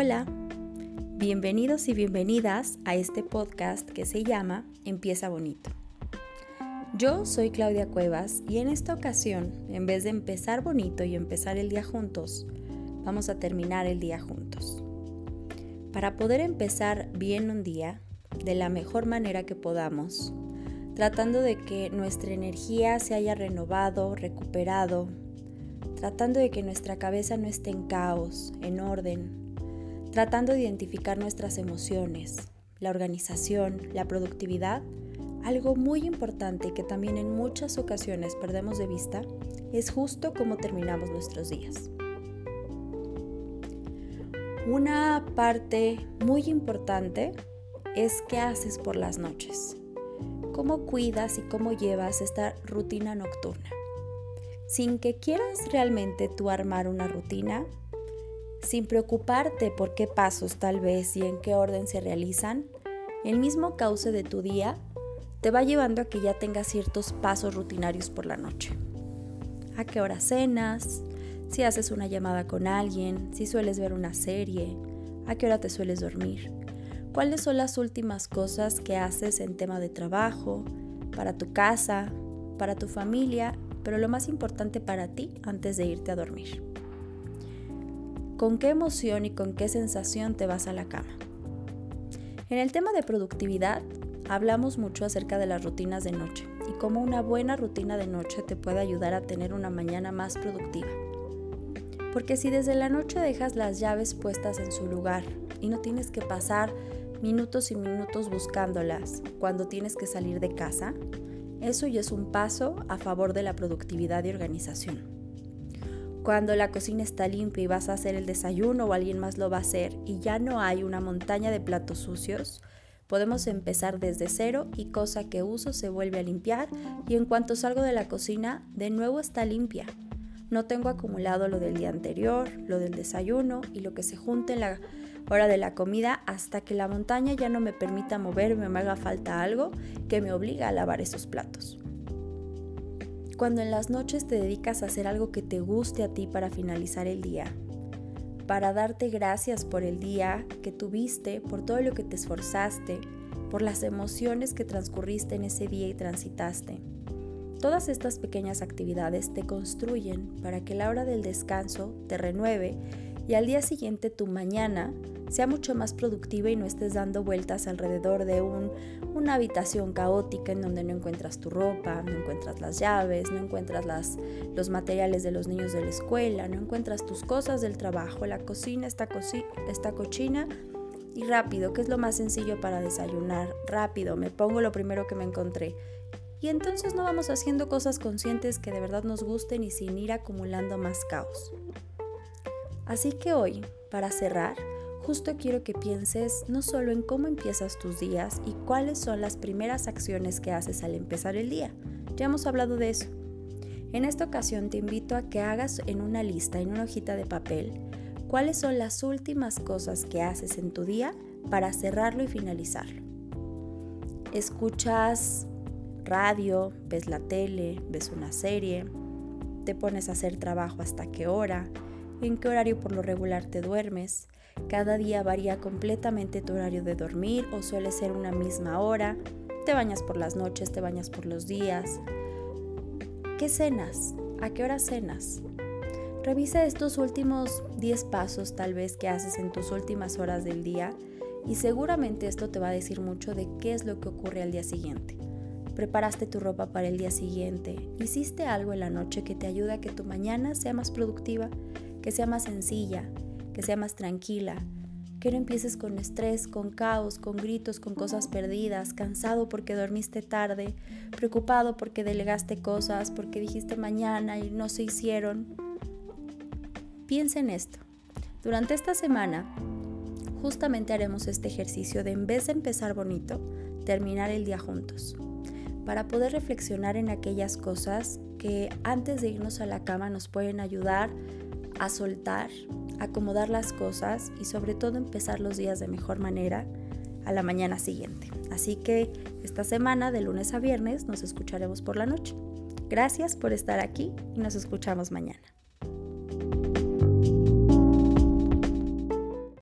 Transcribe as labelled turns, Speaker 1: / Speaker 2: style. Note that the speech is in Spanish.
Speaker 1: Hola, bienvenidos y bienvenidas a este podcast que se llama Empieza Bonito. Yo soy Claudia Cuevas y en esta ocasión, en vez de empezar bonito y empezar el día juntos, vamos a terminar el día juntos. Para poder empezar bien un día, de la mejor manera que podamos, tratando de que nuestra energía se haya renovado, recuperado, tratando de que nuestra cabeza no esté en caos, en orden, tratando de identificar nuestras emociones, la organización, la productividad, algo muy importante que también en muchas ocasiones perdemos de vista es justo cómo terminamos nuestros días. Una parte muy importante es qué haces por las noches, cómo cuidas y cómo llevas esta rutina nocturna sin que quieras realmente tú armar una rutina, sin preocuparte por qué pasos tal vez y en qué orden se realizan, el mismo cauce de tu día te va llevando a que ya tengas ciertos pasos rutinarios por la noche. ¿A qué hora cenas? Si haces una llamada con alguien, si sueles ver una serie, ¿a qué hora te sueles dormir? ¿Cuáles son las últimas cosas que haces en tema de trabajo, para tu casa, para tu familia pero lo más importante para ti antes de irte a dormir. ¿Con qué emoción y con qué sensación te vas a la cama? En el tema de productividad, hablamos mucho acerca de las rutinas de noche y cómo una buena rutina de noche te puede ayudar a tener una mañana más productiva. Porque si desde la noche dejas las llaves puestas en su lugar y no tienes que pasar minutos y minutos buscándolas cuando tienes que salir de casa, eso ya es un paso a favor de la productividad y organización. Cuando la cocina está limpia y vas a hacer el desayuno o alguien más lo va a hacer y ya no hay una montaña de platos sucios, podemos empezar desde cero y cosa que uso se vuelve a limpiar y en cuanto salgo de la cocina de nuevo está limpia. No tengo acumulado lo del día anterior, lo del desayuno y lo que se junte en la hora de la comida hasta que la montaña ya no me permita moverme o me haga falta algo que me obliga a lavar esos platos. Cuando en las noches te dedicas a hacer algo que te guste a ti para finalizar el día, para darte gracias por el día que tuviste, por todo lo que te esforzaste, por las emociones que transcurriste en ese día y transitaste. Todas estas pequeñas actividades te construyen para que la hora del descanso te renueve y al día siguiente tu mañana sea mucho más productiva y no estés dando vueltas alrededor de un, una habitación caótica en donde no encuentras tu ropa, no encuentras las llaves, no encuentras las, los materiales de los niños de la escuela, no encuentras tus cosas del trabajo, la cocina está, está cochina y rápido, que es lo más sencillo para desayunar, rápido, me pongo lo primero que me encontré. Y entonces no vamos haciendo cosas conscientes que de verdad nos gusten y sin ir acumulando más caos. Así que hoy, para cerrar, justo quiero que pienses no solo en cómo empiezas tus días y cuáles son las primeras acciones que haces al empezar el día. Ya hemos hablado de eso. En esta ocasión te invito a que hagas en una lista, en una hojita de papel, cuáles son las últimas cosas que haces en tu día para cerrarlo y finalizarlo. Escuchas radio, ves la tele, ves una serie, te pones a hacer trabajo hasta qué hora, en qué horario por lo regular te duermes. Cada día varía completamente tu horario de dormir o suele ser una misma hora. Te bañas por las noches, te bañas por los días. ¿Qué cenas? ¿A qué hora cenas? Revisa estos últimos 10 pasos tal vez que haces en tus últimas horas del día y seguramente esto te va a decir mucho de qué es lo que ocurre al día siguiente. Preparaste tu ropa para el día siguiente, hiciste algo en la noche que te ayuda a que tu mañana sea más productiva que sea más sencilla, que sea más tranquila, que no empieces con estrés, con caos, con gritos, con cosas perdidas, cansado porque dormiste tarde, preocupado porque delegaste cosas, porque dijiste mañana y no se hicieron. Piensa en esto. Durante esta semana, justamente haremos este ejercicio de en vez de empezar bonito, terminar el día juntos, para poder reflexionar en aquellas cosas que antes de irnos a la cama nos pueden ayudar a soltar, acomodar las cosas y sobre todo empezar los días de mejor manera a la mañana siguiente. Así que esta semana, de lunes a viernes, nos escucharemos por la noche. Gracias por estar aquí y nos escuchamos mañana.